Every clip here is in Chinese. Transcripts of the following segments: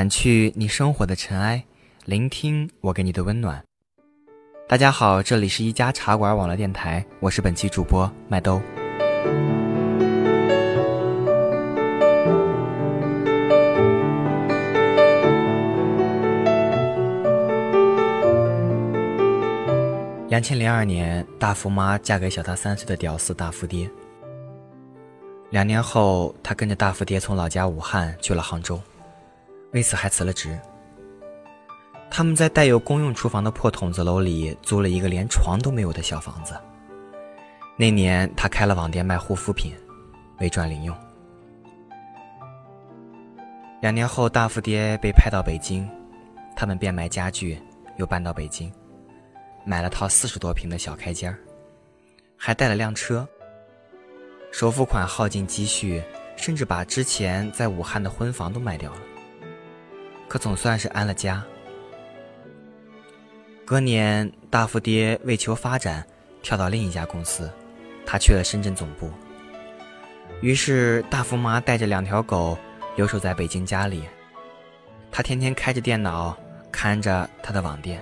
掸去你生活的尘埃，聆听我给你的温暖。大家好，这里是一家茶馆网络电台，我是本期主播麦兜。两千零二年，大福妈嫁给小她三岁的屌丝大福爹。两年后，她跟着大福爹从老家武汉去了杭州，为此还辞了职。他们在带有公用厨房的破筒子楼里租了一个连床都没有的小房子。那年，他开了网店卖护肤品，为赚零用。两年后，大富爹被派到北京，他们变卖家具，又搬到北京。买了套四十多平的小开间还带了辆车。首付款耗尽积蓄，甚至把之前在武汉的婚房都卖掉了。可总算是安了家。隔年，大福爹为求发展，跳到另一家公司，他去了深圳总部。于是，大福妈带着两条狗留守在北京家里，他天天开着电脑看着他的网店。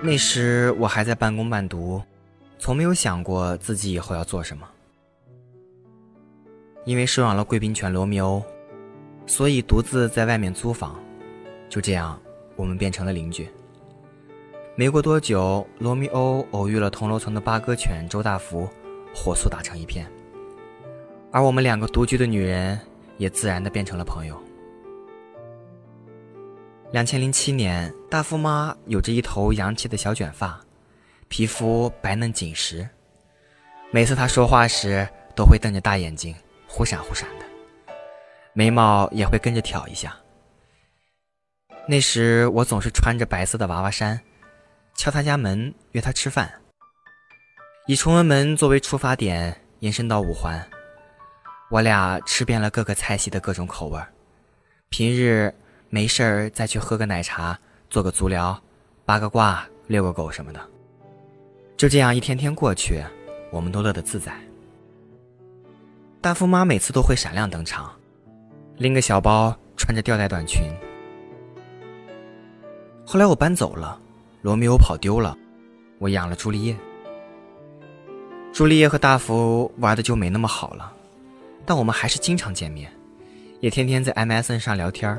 那时我还在半工半读，从没有想过自己以后要做什么。因为收养了贵宾犬罗密欧，所以独自在外面租房。就这样，我们变成了邻居。没过多久，罗密欧偶遇了同楼层的八哥犬周大福，火速打成一片。而我们两个独居的女人，也自然的变成了朋友。两千零七年，大富妈有着一头洋气的小卷发，皮肤白嫩紧实。每次他说话时，都会瞪着大眼睛，忽闪忽闪的，眉毛也会跟着挑一下。那时我总是穿着白色的娃娃衫，敲他家门约他吃饭。以崇文门作为出发点，延伸到五环，我俩吃遍了各个菜系的各种口味平日。没事儿，再去喝个奶茶，做个足疗，八个卦，遛个狗什么的。就这样一天天过去，我们都乐得自在。大富妈每次都会闪亮登场，拎个小包，穿着吊带短裙。后来我搬走了，罗密欧跑丢了，我养了朱丽叶。朱丽叶和大福玩的就没那么好了，但我们还是经常见面，也天天在 MSN 上聊天。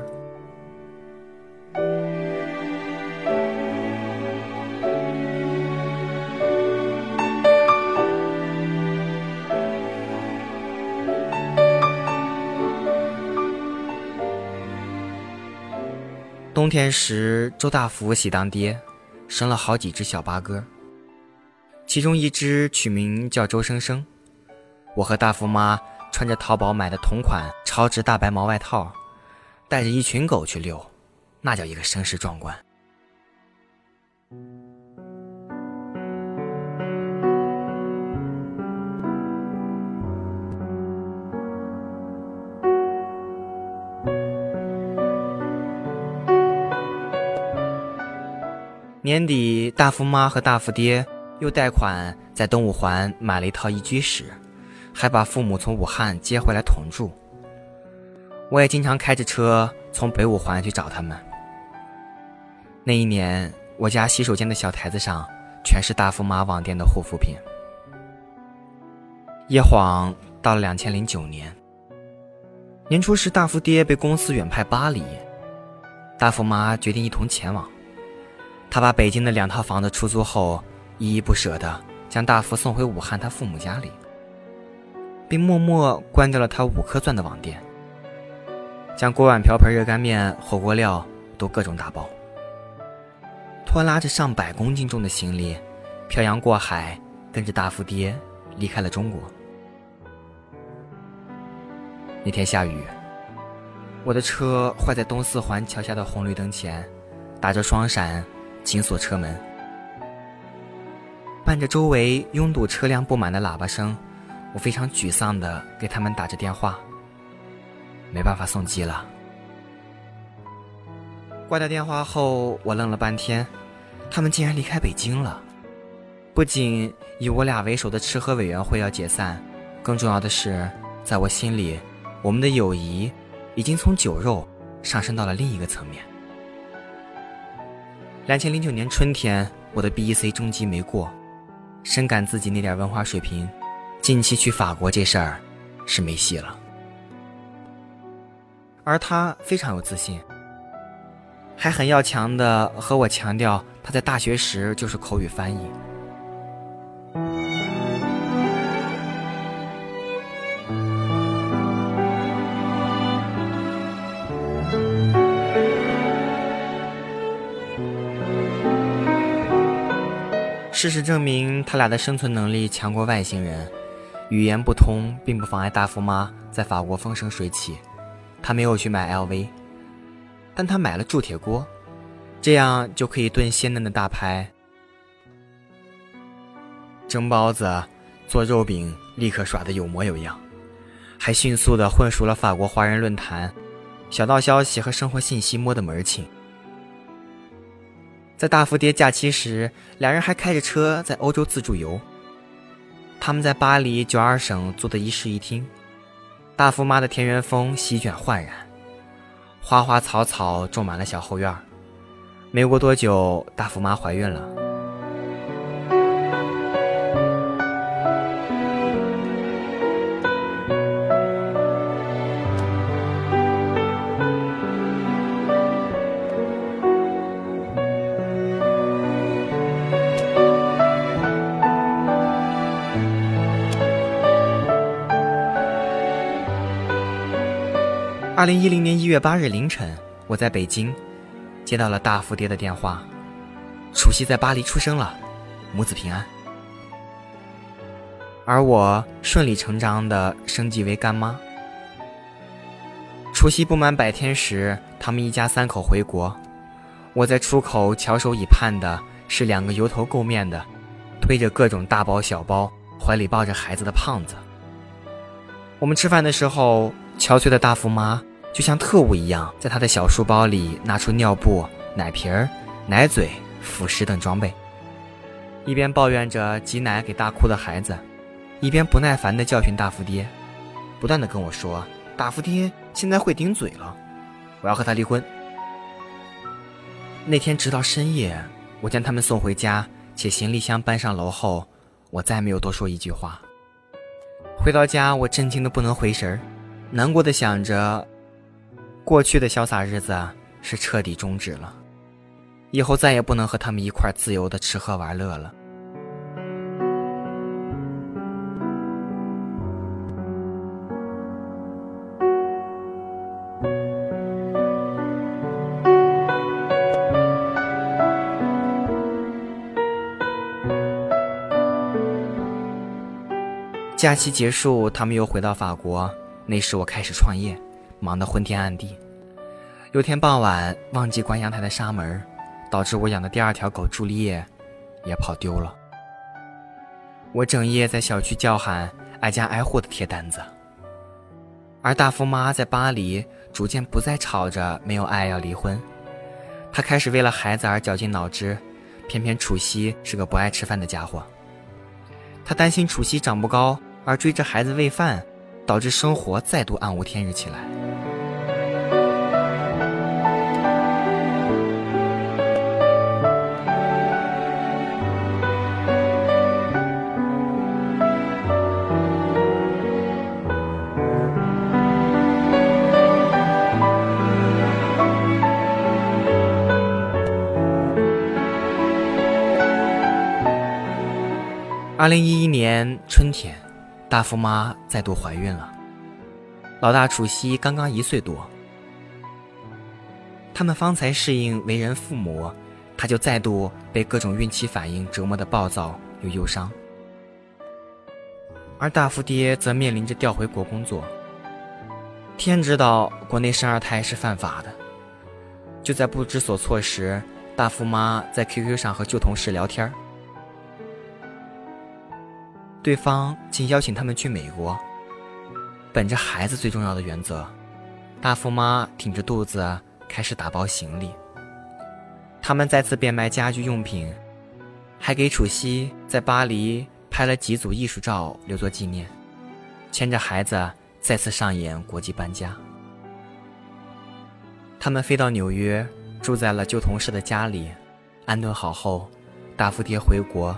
冬天时，周大福喜当爹，生了好几只小八哥，其中一只取名叫周生生。我和大福妈穿着淘宝买的同款超值大白毛外套，带着一群狗去遛，那叫一个声势壮观。年底，大福妈和大福爹又贷款在东五环买了一套一居室，还把父母从武汉接回来同住。我也经常开着车从北五环去找他们。那一年，我家洗手间的小台子上全是大福妈网店的护肤品。一晃到了两千零九年，年初时，大福爹被公司远派巴黎，大福妈决定一同前往。他把北京的两套房子出租后，依依不舍地将大福送回武汉他父母家里，并默默关掉了他五颗钻的网店，将锅碗瓢盆、热干面、火锅料都各种打包，拖拉着上百公斤重的行李，漂洋过海，跟着大福爹离开了中国。那天下雨，我的车坏在东四环桥下的红绿灯前，打着双闪。紧锁车门，伴着周围拥堵车辆不满的喇叭声，我非常沮丧地给他们打着电话。没办法送机了。挂掉电话后，我愣了半天，他们竟然离开北京了。不仅以我俩为首的吃喝委员会要解散，更重要的是，在我心里，我们的友谊已经从酒肉上升到了另一个层面。两千零九年春天，我的 BEC 中级没过，深感自己那点文化水平，近期去法国这事儿是没戏了。而他非常有自信。还很要强的和我强调，他在大学时就是口语翻译。事实证明，他俩的生存能力强过外星人。语言不通，并不妨碍大富妈在法国风生水起。他没有去买 LV。但他买了铸铁锅，这样就可以炖鲜嫩的大排、蒸包子、做肉饼，立刻耍得有模有样，还迅速地混熟了法国华人论坛、小道消息和生活信息，摸得门儿清。在大福爹假期时，两人还开着车在欧洲自助游。他们在巴黎九二省租的一室一厅，大福妈的田园风席卷焕然。花花草草种满了小后院没过多久，大福妈怀孕了。二零一零年一月八日凌晨，我在北京接到了大福爹的电话，除夕在巴黎出生了，母子平安。而我顺理成章的升级为干妈。除夕不满百天时，他们一家三口回国，我在出口翘首以盼的是两个油头垢面的、推着各种大包小包、怀里抱着孩子的胖子。我们吃饭的时候，憔悴的大福妈。就像特务一样，在他的小书包里拿出尿布、奶瓶儿、奶嘴、辅食等装备，一边抱怨着挤奶给大哭的孩子，一边不耐烦地教训大福爹，不断地跟我说：“大福爹现在会顶嘴了，我要和他离婚。”那天直到深夜，我将他们送回家，且行李箱搬上楼后，我再没有多说一句话。回到家，我震惊的不能回神儿，难过的想着。过去的潇洒日子是彻底终止了，以后再也不能和他们一块自由的吃喝玩乐了。假期结束，他们又回到法国，那时我开始创业。忙得昏天暗地，有天傍晚忘记关阳台的纱门，导致我养的第二条狗朱丽叶也跑丢了。我整夜在小区叫喊，挨家挨户的贴单子。而大福妈在巴黎逐渐不再吵着没有爱要离婚，她开始为了孩子而绞尽脑汁。偏偏楚曦是个不爱吃饭的家伙，她担心楚曦长不高而追着孩子喂饭，导致生活再度暗无天日起来。二零一一年春天，大福妈再度怀孕了。老大楚曦刚刚一岁多，他们方才适应为人父母，他就再度被各种孕期反应折磨的暴躁又忧伤。而大福爹则面临着调回国工作。天知道国内生二胎是犯法的。就在不知所措时，大福妈在 QQ 上和旧同事聊天对方竟邀请他们去美国。本着孩子最重要的原则，大富妈挺着肚子开始打包行李。他们再次变卖家居用品，还给楚曦在巴黎拍了几组艺术照留作纪念，牵着孩子再次上演国际搬家。他们飞到纽约，住在了旧同事的家里，安顿好后，大富爹回国，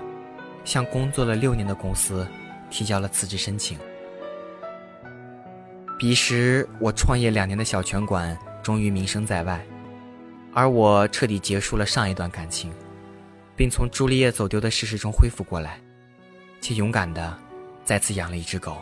向工作了六年的公司提交了辞职申请。彼时，我创业两年的小拳馆终于名声在外，而我彻底结束了上一段感情。并从朱丽叶走丢的事实中恢复过来，且勇敢的再次养了一只狗。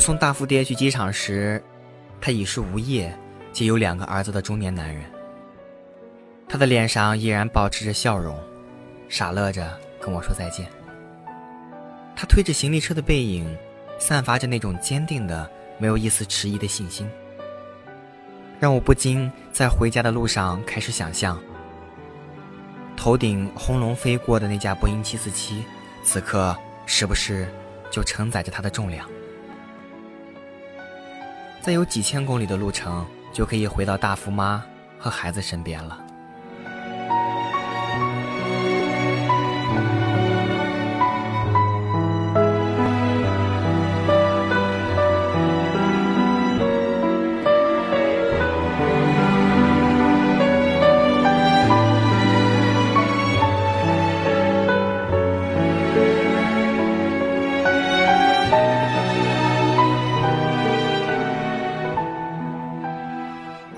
送大富爹去机场时，他已是无业，且有两个儿子的中年男人。他的脸上依然保持着笑容，傻乐着跟我说再见。他推着行李车的背影，散发着那种坚定的、没有一丝迟疑的信心，让我不禁在回家的路上开始想象：头顶轰隆飞过的那架波音747，此刻是不是就承载着他的重量？再有几千公里的路程，就可以回到大福妈和孩子身边了。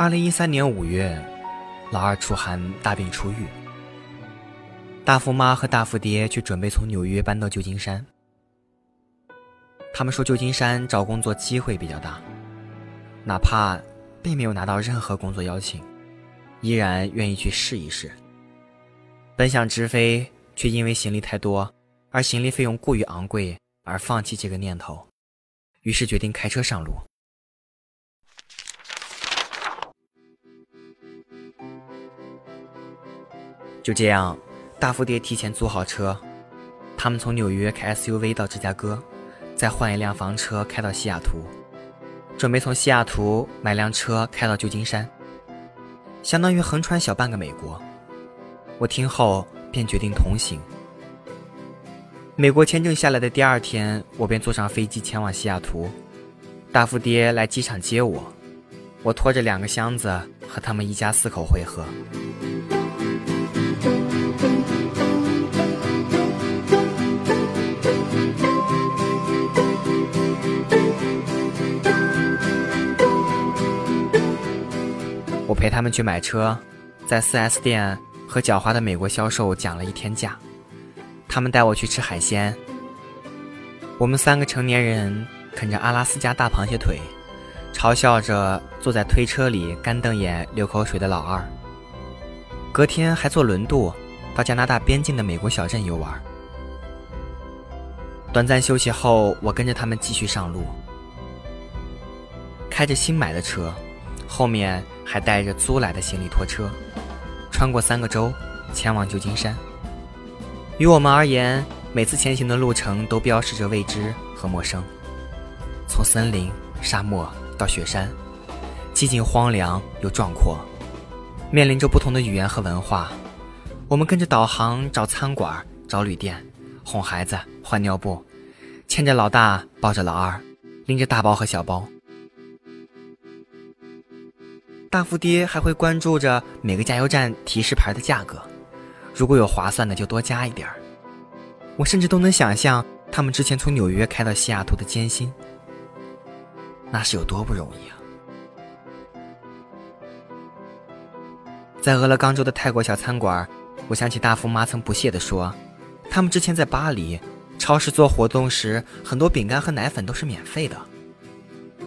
二零一三年五月，老二楚寒大病初愈。大富妈和大富爹却准备从纽约搬到旧金山。他们说旧金山找工作机会比较大，哪怕并没有拿到任何工作邀请，依然愿意去试一试。本想直飞，却因为行李太多，而行李费用过于昂贵而放弃这个念头，于是决定开车上路。就这样，大蝴蝶提前租好车，他们从纽约开 SUV 到芝加哥，再换一辆房车开到西雅图，准备从西雅图买辆车开到旧金山，相当于横穿小半个美国。我听后便决定同行。美国签证下来的第二天，我便坐上飞机前往西雅图，大蝴蝶来机场接我，我拖着两个箱子和他们一家四口会合。陪他们去买车，在 4S 店和狡猾的美国销售讲了一天价。他们带我去吃海鲜。我们三个成年人啃着阿拉斯加大螃蟹腿，嘲笑着坐在推车里干瞪眼流口水的老二。隔天还坐轮渡到加拿大边境的美国小镇游玩。短暂休息后，我跟着他们继续上路，开着新买的车，后面。还带着租来的行李拖车，穿过三个州，前往旧金山。于我们而言，每次前行的路程都标示着未知和陌生。从森林、沙漠到雪山，寂静荒凉又壮阔，面临着不同的语言和文化。我们跟着导航找餐馆、找旅店，哄孩子、换尿布，牵着老大，抱着老二，拎着大包和小包。大富爹还会关注着每个加油站提示牌的价格，如果有划算的就多加一点儿。我甚至都能想象他们之前从纽约开到西雅图的艰辛，那是有多不容易啊！在俄勒冈州的泰国小餐馆，我想起大富妈曾不屑地说，他们之前在巴黎超市做活动时，很多饼干和奶粉都是免费的。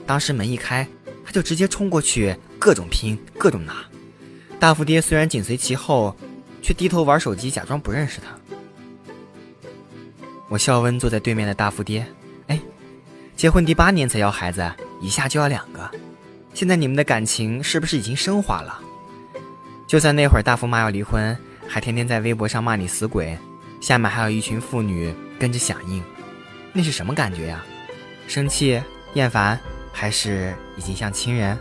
当时门一开。他就直接冲过去，各种拼，各种拿。大福爹虽然紧随其后，却低头玩手机，假装不认识他。我笑问坐在对面的大富爹：“哎，结婚第八年才要孩子，一下就要两个，现在你们的感情是不是已经升华了？就算那会儿大富妈要离婚，还天天在微博上骂你死鬼，下面还有一群妇女跟着响应，那是什么感觉呀？生气、厌烦，还是已经像亲人？”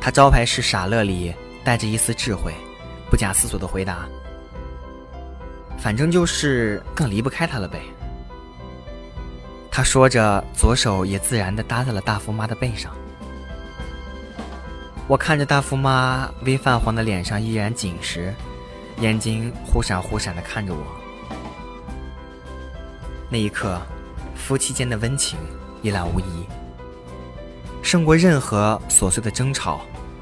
他招牌是傻乐里带着一丝智慧，不假思索的回答。反正就是更离不开他了呗。他说着，左手也自然地搭在了大福妈的背上。我看着大福妈微泛黄的脸上依然紧实，眼睛忽闪忽闪地看着我。那一刻，夫妻间的温情一览无遗，胜过任何琐碎的争吵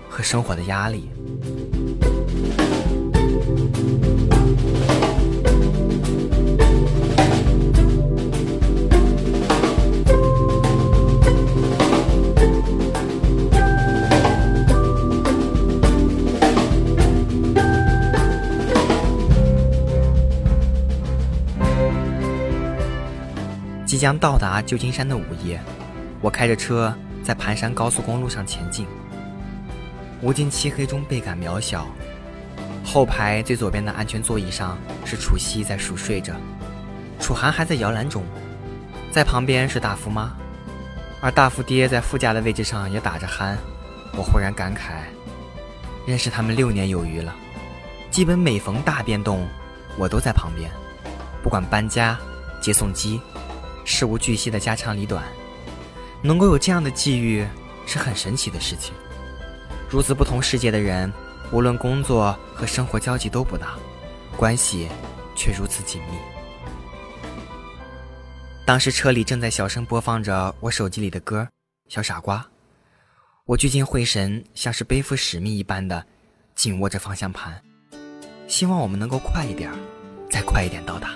和生活的压力。即将到达旧金山的午夜，我开着车在盘山高速公路上前进。无尽漆黑中倍感渺小。后排最左边的安全座椅上是楚曦在熟睡着，楚涵还在摇篮中，在旁边是大福妈，而大福爹在副驾的位置上也打着鼾。我忽然感慨，认识他们六年有余了，基本每逢大变动，我都在旁边，不管搬家、接送机。事无巨细的家长里短，能够有这样的际遇是很神奇的事情。如此不同世界的人，无论工作和生活交集都不大，关系却如此紧密。当时车里正在小声播放着我手机里的歌《小傻瓜》，我聚精会神，像是背负使命一般的紧握着方向盘，希望我们能够快一点，再快一点到达。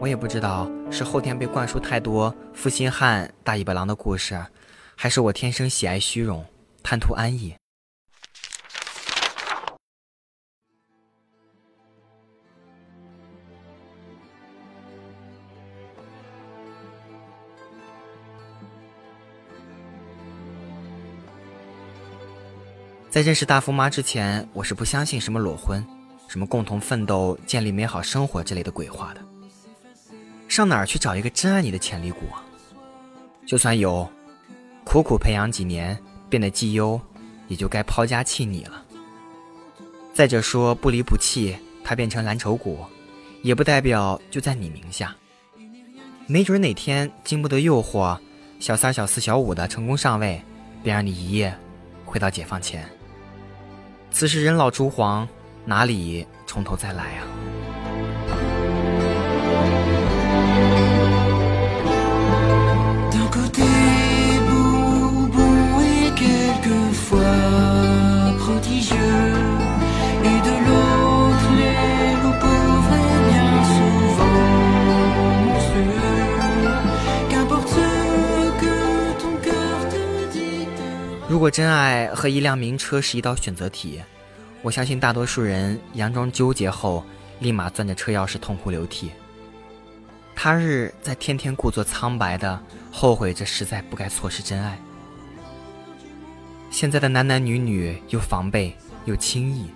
我也不知道是后天被灌输太多负心汉、大尾巴狼的故事，还是我天生喜爱虚荣、贪图安逸。在认识大富妈之前，我是不相信什么裸婚、什么共同奋斗、建立美好生活之类的鬼话的。上哪儿去找一个真爱你的潜力股啊？就算有，苦苦培养几年变得绩优，也就该抛家弃你了。再者说不离不弃，它变成蓝筹股，也不代表就在你名下。没准哪天经不得诱惑，小三、小四、小五的成功上位，便让你一夜回到解放前。此时人老珠黄，哪里从头再来啊？如果真爱和一辆名车是一道选择题，我相信大多数人佯装纠结后，立马攥着车钥匙痛哭流涕。他日在天天故作苍白的后悔着，实在不该错失真爱。现在的男男女女又防备又轻易，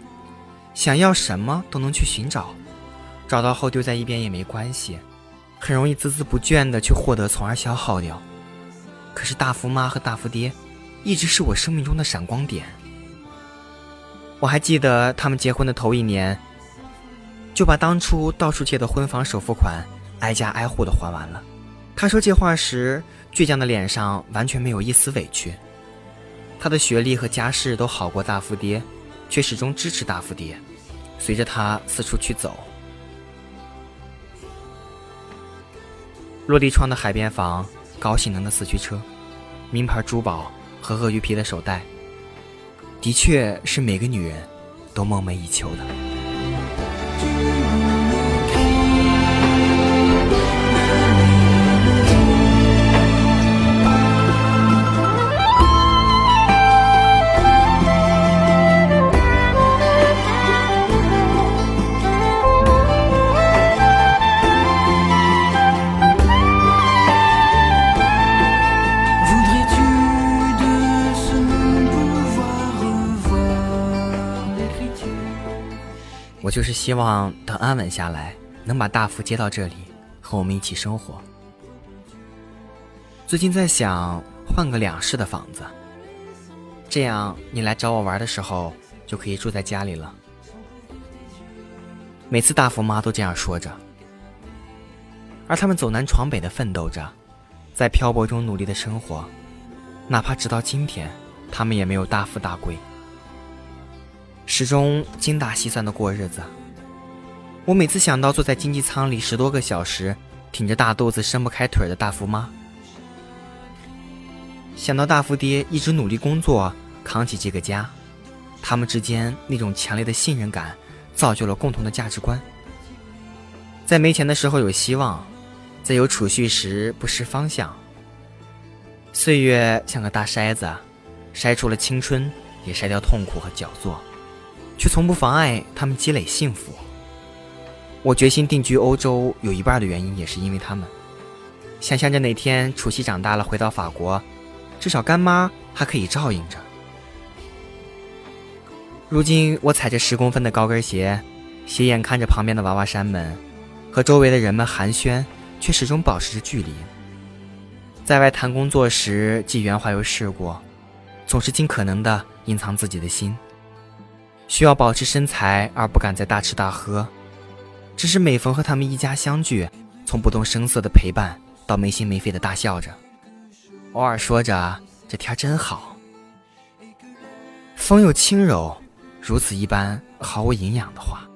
想要什么都能去寻找，找到后丢在一边也没关系，很容易孜孜不倦的去获得，从而消耗掉。可是大福妈和大福爹。一直是我生命中的闪光点。我还记得他们结婚的头一年，就把当初到处借的婚房首付款挨家挨户的还完了。他说这话时，倔强的脸上完全没有一丝委屈。他的学历和家世都好过大富爹，却始终支持大富爹，随着他四处去走。落地窗的海边房，高性能的四驱车，名牌珠宝。和鳄鱼皮的手袋，的确是每个女人都梦寐以求的。就是希望等安稳下来，能把大福接到这里，和我们一起生活。最近在想换个两室的房子，这样你来找我玩的时候就可以住在家里了。每次大福妈都这样说着，而他们走南闯北的奋斗着，在漂泊中努力的生活，哪怕直到今天，他们也没有大富大贵。始终精打细算的过日子。我每次想到坐在经济舱里十多个小时，挺着大肚子伸不开腿的大福妈，想到大福爹一直努力工作扛起这个家，他们之间那种强烈的信任感，造就了共同的价值观。在没钱的时候有希望，在有储蓄时不失方向。岁月像个大筛子，筛出了青春，也筛掉痛苦和焦灼。却从不妨碍他们积累幸福。我决心定居欧洲，有一半的原因也是因为他们。想象着哪天楚西长大了回到法国，至少干妈还可以照应着。如今我踩着十公分的高跟鞋，斜眼看着旁边的娃娃山们，和周围的人们寒暄，却始终保持着距离。在外谈工作时，既圆滑又世故，总是尽可能的隐藏自己的心。需要保持身材而不敢再大吃大喝，只是每逢和他们一家相聚，从不动声色的陪伴到没心没肺的大笑着，偶尔说着这天真好，风又轻柔，如此一般毫无营养的话，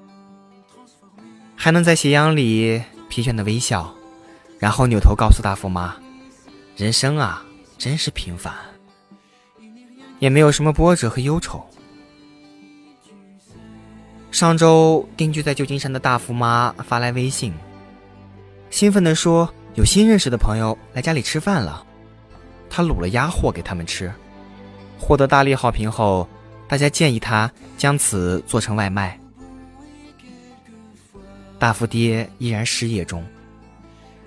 还能在斜阳里疲倦的微笑，然后扭头告诉大富妈：“人生啊，真是平凡，也没有什么波折和忧愁。”上周定居在旧金山的大福妈发来微信，兴奋地说有新认识的朋友来家里吃饭了，他卤了鸭货给他们吃。获得大力好评后，大家建议他将此做成外卖。大福爹依然失业中，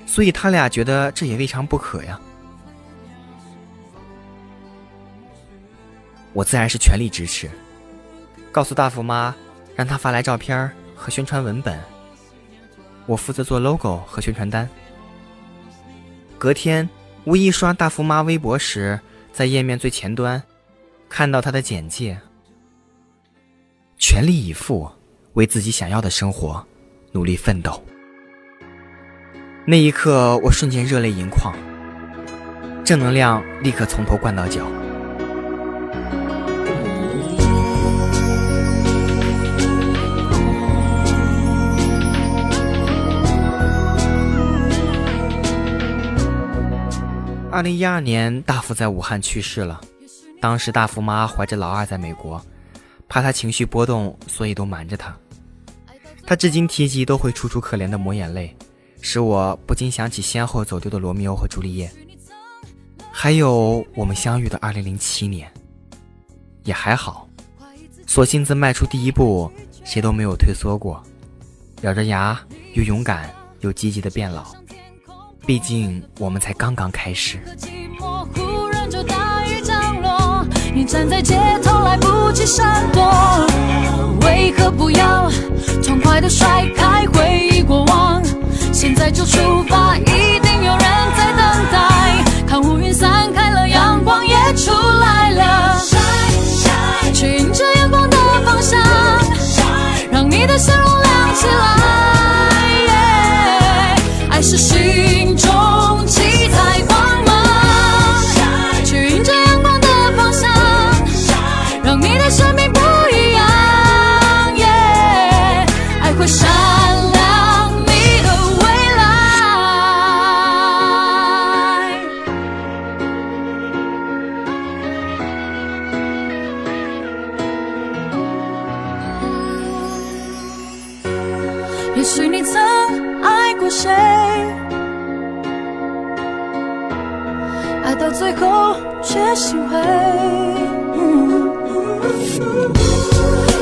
所以他俩觉得这也未尝不可呀。我自然是全力支持，告诉大福妈。让他发来照片和宣传文本，我负责做 logo 和宣传单。隔天，无意刷大福妈微博时，在页面最前端看到她的简介：全力以赴，为自己想要的生活努力奋斗。那一刻，我瞬间热泪盈眶，正能量立刻从头灌到脚。二零一二年，大福在武汉去世了。当时大福妈怀着老二在美国，怕他情绪波动，所以都瞒着他。他至今提及都会楚楚可怜的抹眼泪。使我不禁想起先后走丢的罗密欧和朱丽叶，还有我们相遇的二零零七年，也还好，索性自迈出第一步，谁都没有退缩过，咬着牙又勇敢又积极的变老，毕竟我们才刚刚开始。你站在街头来不及闪躲，为何不要痛快的甩开回忆过往？现在就出发，一定有人在等待。看乌云散开了，阳光也出来了。去迎着阳光的方向，让你的笑容亮起来。是心中七彩光芒。去迎着阳光的方向，让你的生命不一样。爱会闪亮你的未来。也许你曾谁，爱到最后却心灰。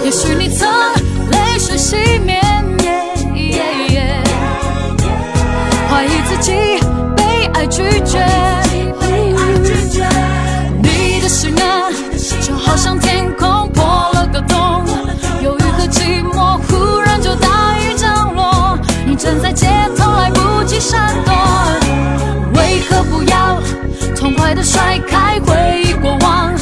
也许你曾泪水熄灭，怀疑自己被爱拒绝。闪躲，为何不要痛快的甩开回忆过往？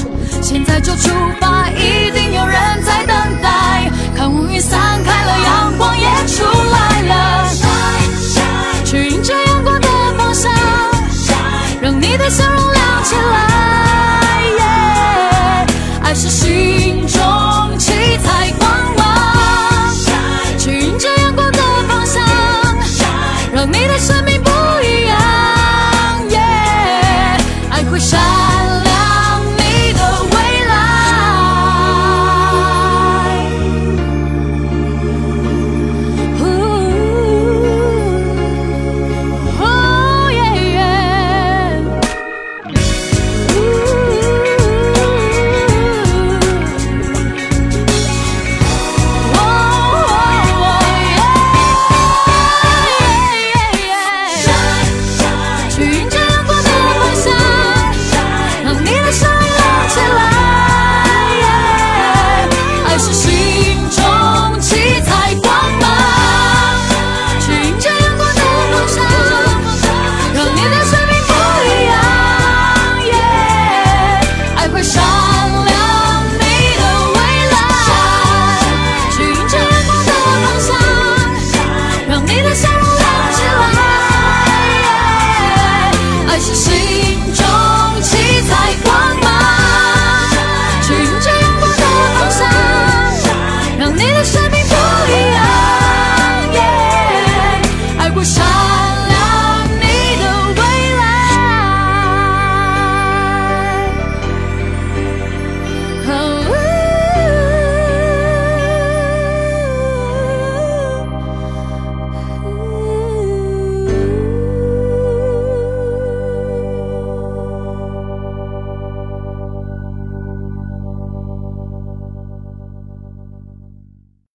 现在就出发，一定有人在等待。看乌云散开了，阳光也出来了。去迎着阳光的方向，让你的笑容亮起来。